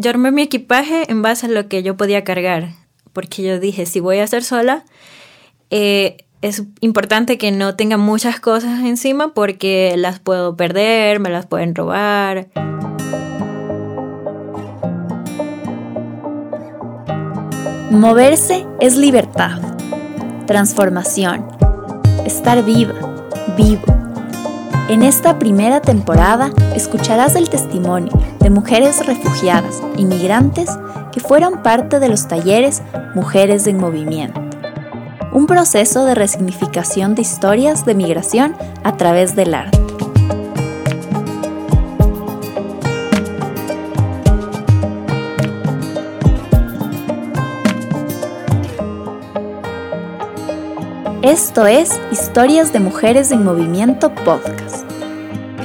yo armé mi equipaje en base a lo que yo podía cargar, porque yo dije, si voy a estar sola, eh, es importante que no tenga muchas cosas encima porque las puedo perder, me las pueden robar. Moverse es libertad, transformación, estar viva, vivo. En esta primera temporada escucharás el testimonio de mujeres refugiadas, inmigrantes, que fueron parte de los talleres Mujeres en Movimiento un proceso de resignificación de historias de migración a través del arte. Esto es Historias de Mujeres en Movimiento Podcast.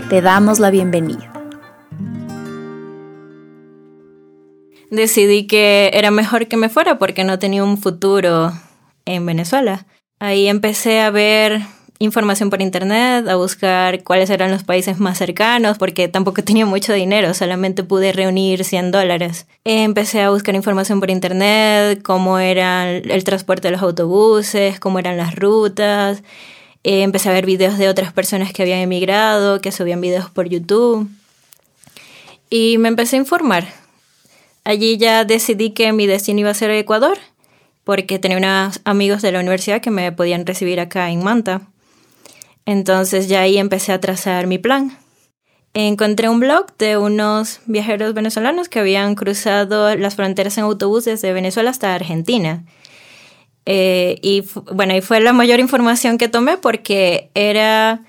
Te damos la bienvenida. Decidí que era mejor que me fuera porque no tenía un futuro en Venezuela. Ahí empecé a ver información por internet, a buscar cuáles eran los países más cercanos, porque tampoco tenía mucho dinero, solamente pude reunir 100 dólares. Empecé a buscar información por internet, cómo era el transporte de los autobuses, cómo eran las rutas. empecé a ver videos de otras personas que habían emigrado, que subían videos por YouTube. Y me empecé a informar. Allí ya decidí que mi destino iba a ser Ecuador porque tenía unos amigos de la universidad que me podían recibir acá en Manta. Entonces ya ahí empecé a trazar mi plan. Encontré un blog de unos viajeros venezolanos que habían cruzado las fronteras en autobús desde Venezuela hasta Argentina. Eh, y bueno, fue la mayor información que tomé porque era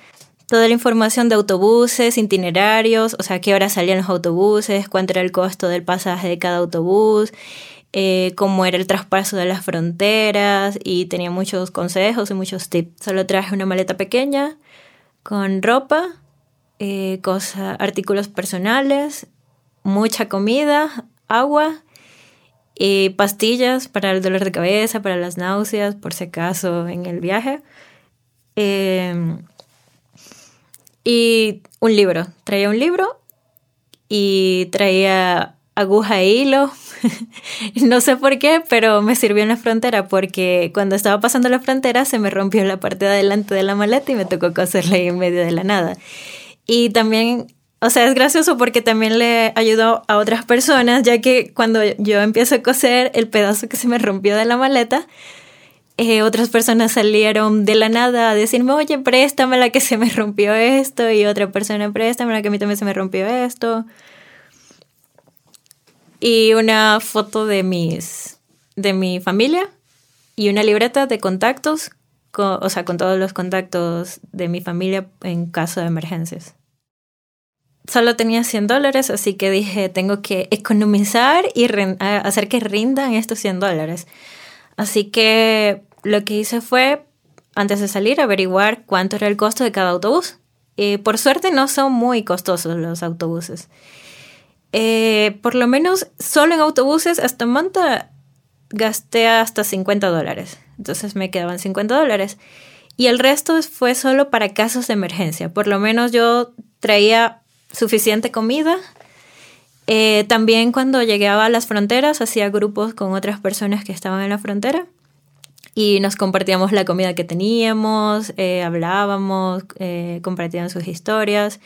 toda la información de autobuses, itinerarios, o sea, qué hora salían los autobuses, cuánto era el costo del pasaje de cada autobús, eh, cómo era el traspaso de las fronteras y tenía muchos consejos y muchos tips. Solo traje una maleta pequeña con ropa, eh, artículos personales, mucha comida, agua y pastillas para el dolor de cabeza, para las náuseas, por si acaso en el viaje. Em, y un libro. Traía un libro y traía aguja e hilo. no sé por qué, pero me sirvió en la frontera porque cuando estaba pasando la frontera se me rompió la parte de adelante de la maleta y me tocó coserla ahí en medio de la nada. Y también, o sea, es gracioso porque también le ayudó a otras personas, ya que cuando yo empiezo a coser el pedazo que se me rompió de la maleta, eh, otras personas salieron de la nada a decirme, oye, préstame la que se me rompió esto, y otra persona, préstame la que a mí también se me rompió esto y una foto de mis de mi familia y una libreta de contactos, o sea, con todos los contactos de mi familia en caso de emergencias. Solo tenía 100 dólares, así que dije, tengo que economizar y hacer que rindan estos 100 dólares. Así que lo que hice fue, antes de salir, averiguar cuánto era el costo de cada autobús. Y por suerte no son muy costosos los autobuses. Eh, por lo menos solo en autobuses hasta Manta gasté hasta 50 dólares. Entonces me quedaban 50 dólares. Y el resto fue solo para casos de emergencia. Por lo menos yo traía suficiente comida. Eh, también cuando llegaba a las fronteras hacía grupos con otras personas que estaban en la frontera y nos compartíamos la comida que teníamos, eh, hablábamos, compartían sus historias.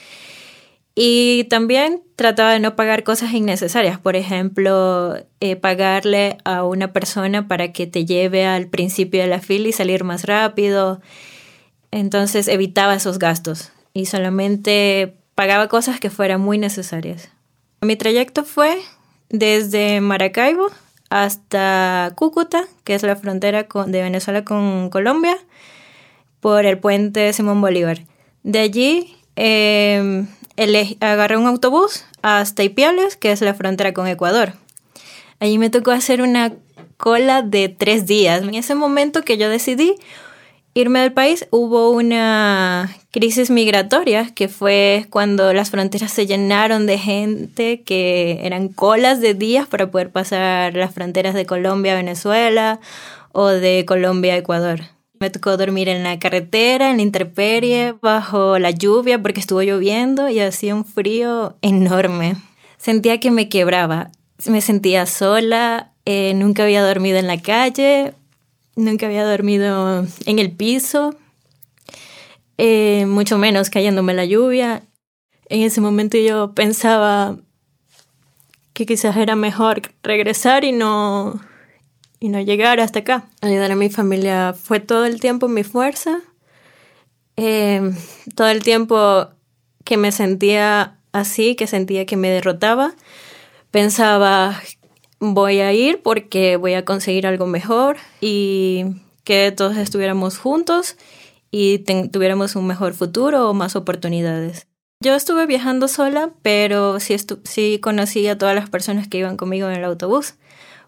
Y también trataba de no pagar cosas innecesarias, por ejemplo, eh, pagarle a una persona para que te lleve al principio de la fila y salir más rápido. Entonces evitaba esos gastos y solamente pagaba cosas que fueran muy necesarias. Mi trayecto fue desde Maracaibo hasta Cúcuta, que es la frontera de Venezuela con Colombia, por el puente Simón Bolívar. De allí em, agarré un autobús hasta Ipiales, que es la frontera con Ecuador. Allí me tocó hacer una cola de tres días. En ese momento que yo decidí irme del país hubo una crisis migratoria que fue cuando las fronteras se llenaron de gente que eran colas de días para poder pasar las fronteras de Colombia a Venezuela o de Colombia a Ecuador. Me tocó dormir en la carretera, en la intemperie, bajo la lluvia porque estuvo lloviendo y hacía un frío enorme. Sentía que me quebraba. Me sentía sola, eh, nunca había dormido en la calle, nunca había dormido en el piso, eh, mucho menos cayéndome la lluvia. En ese momento yo pensaba que quizás era mejor regresar y no, y no llegar hasta acá. Ayudar a mi familia fue todo el tiempo mi fuerza. Eh, todo el tiempo que me sentía así, que sentía que me derrotaba, pensaba voy a ir porque voy a conseguir algo mejor y que todos estuviéramos juntos y tuviéramos un mejor futuro o más oportunidades. Yo estuve viajando sola, pero sí, sí conocí a todas las personas que iban conmigo en el autobús.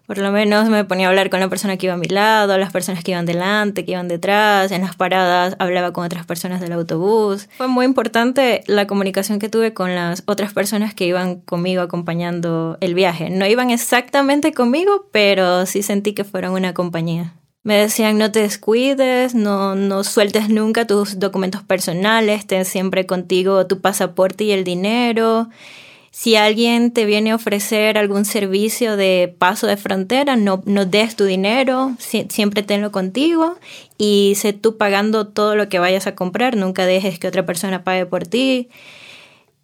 Por lo menos me ponía a hablar con la persona que iba a mi lado, las personas que iban delante, que iban detrás, en las paradas hablaba con otras personas del autobús. Fue muy importante la comunicación que tuve con las otras personas que iban conmigo acompañando el viaje. No iban exactamente conmigo, pero sí sentí que fueron una compañía. Me decían no te descuides, no, no sueltes nunca tus documentos personales, ten siempre contigo tu pasaporte y el dinero. Si alguien te viene a ofrecer algún servicio de paso de frontera, no, no des tu dinero, siempre tenlo contigo y sé tú pagando todo lo que vayas a comprar, nunca dejes que otra persona pague por ti.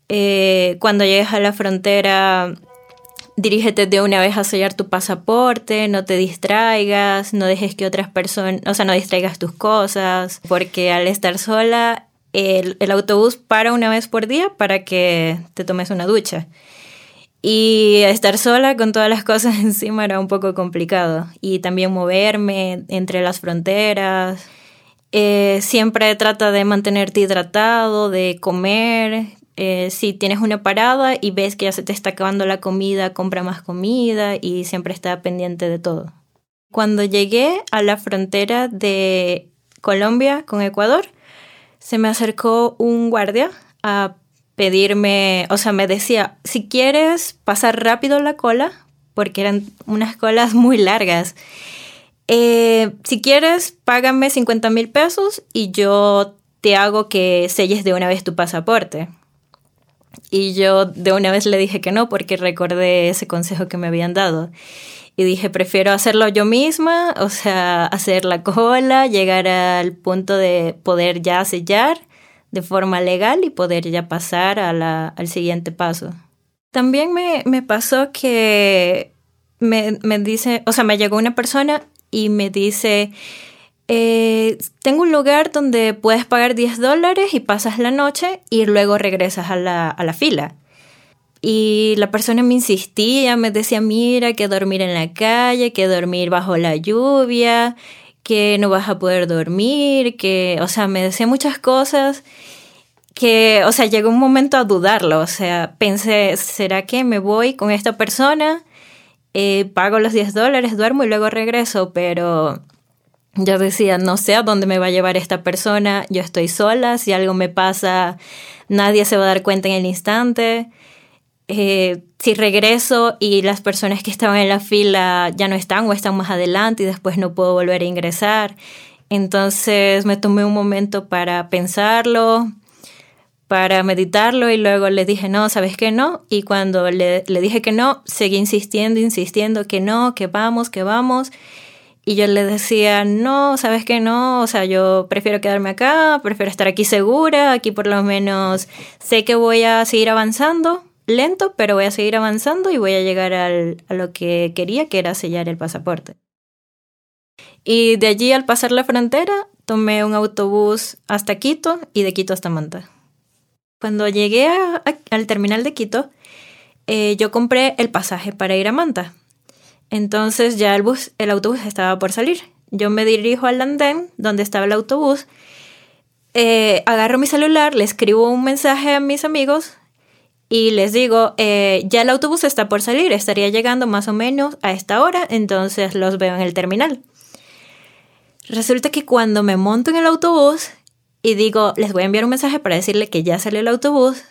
Eh, cuando llegues a la frontera, dirígete de una vez a sellar tu pasaporte, no te distraigas, no dejes que otras personas, o sea, no distraigas tus cosas, porque al estar sola el, autobús para una vez por día para que te tomes una ducha. Y estar sola con todas las cosas encima era un poco complicado. Y también moverme entre las fronteras. Eh, siempre trata de mantenerte hidratado, de comer. Eh, si tienes una parada y ves que ya se te está acabando la comida, compra más comida y siempre está pendiente de todo. Cuando llegué a la frontera de Colombia con Ecuador, se me acercó un guardia a pedirme, o sea, me decía, si quieres pasar rápido la cola, porque eran unas colas muy largas, eh, si quieres, págame 50 mil pesos y yo te hago que selles de una vez tu pasaporte. Y yo de una vez le dije que no porque recordé ese consejo que me habían dado. Y dije, prefiero hacerlo yo misma, o sea, hacer la cola, llegar al punto de poder ya sellar de forma legal y poder ya pasar al siguiente paso. También me, me pasó que me, me, dice, o sea, me llegó una persona y me dice, eh, tengo un lugar donde puedes pagar 10 dólares y pasas la noche y luego regresas a la, a la fila. Y la persona me insistía, me decía, mira, que dormir en la calle, que dormir bajo la lluvia, que no vas a poder dormir, que, o sea, me decía muchas cosas que, o sea, llegó un momento a dudarlo, o sea, pensé, ¿será que me voy con esta persona? Eh, pago los 10 dólares, duermo y luego regreso, pero yo decía, no sé a dónde me va a llevar esta persona, yo estoy sola, si algo me pasa, nadie se va a dar cuenta en el instante. Eh, si regreso y las personas que estaban en la fila ya no están o están más adelante y después no puedo volver a ingresar. Entonces me tomé un momento para pensarlo, para meditarlo y luego le dije, no, ¿sabes que no? Y cuando le, le dije que no, seguí insistiendo, insistiendo que no, que vamos, que vamos. Y yo le decía, no, ¿sabes que no? O sea, yo prefiero quedarme acá, prefiero estar aquí segura, aquí por lo menos sé que voy a seguir avanzando, lento, pero voy a seguir avanzando y voy a llegar a lo que quería, que era sellar el pasaporte. Y de allí al pasar la frontera tomé un autobús hasta Quito y de Quito hasta Manta. Cuando llegué al terminal de Quito, eh, yo compré el pasaje para ir a Manta. Entonces ya el, bus, el autobús estaba por salir. Yo me dirijo al andén donde estaba el autobús, eh, agarro mi celular, le escribo un mensaje a mis amigos y les digo, eh, ya el autobús está por salir, estaría llegando más o menos a esta hora, entonces los veo en el terminal. Resulta que cuando me monto en el autobús y digo, les voy a enviar un mensaje para decirle que ya salió el autobús,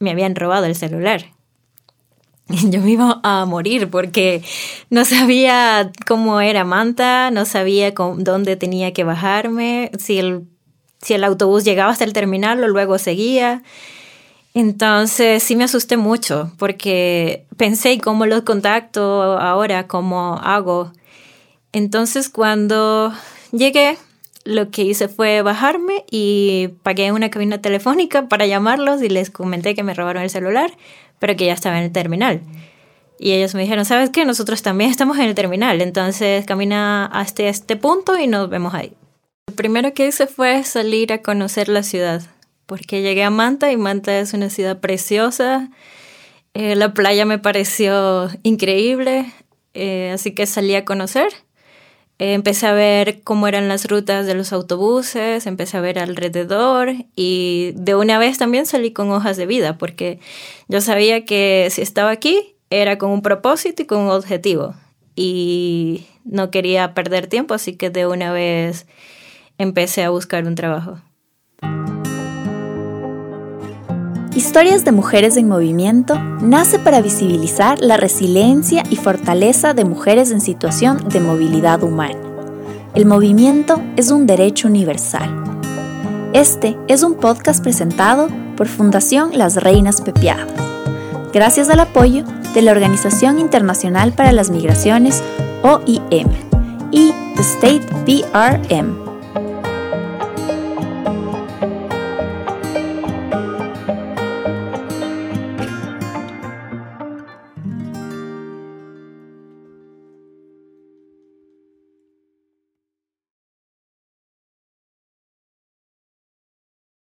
me habían robado el celular. Yo me iba a morir porque no sabía cómo era Manta, no sabía dónde tenía que bajarme, si el, si el autobús llegaba hasta el terminal o luego seguía. Entonces sí me asusté mucho porque pensé, ¿cómo los contacto ahora? ¿Cómo hago? Entonces cuando llegué, lo que hice fue bajarme y pagué una cabina telefónica para llamarlos y les comenté que me robaron el celular, pero que ya estaba en el terminal. Y ellos me dijeron, ¿sabes qué? Nosotros también estamos en el terminal, entonces camina hasta este punto y nos vemos ahí. Lo primero que hice fue salir a conocer la ciudad, porque llegué a Manta y Manta es una ciudad preciosa. Eh, la playa me pareció increíble, eh, así que salí a conocer empecé a ver cómo eran las rutas de los autobuses, empecé a ver alrededor y de una vez también salí con hojas de vida porque yo sabía que si estaba aquí era con un propósito y con un objetivo y no quería perder tiempo, así que de una vez empecé a buscar un trabajo. Historias de Mujeres en Movimiento nace para visibilizar la resiliencia y fortaleza de mujeres en situación de movilidad humana. El movimiento es un derecho universal. Este es un podcast presentado por Fundación Las Reinas Pepiadas, gracias al apoyo de la Organización Internacional para las Migraciones, OIM, y The State PRM.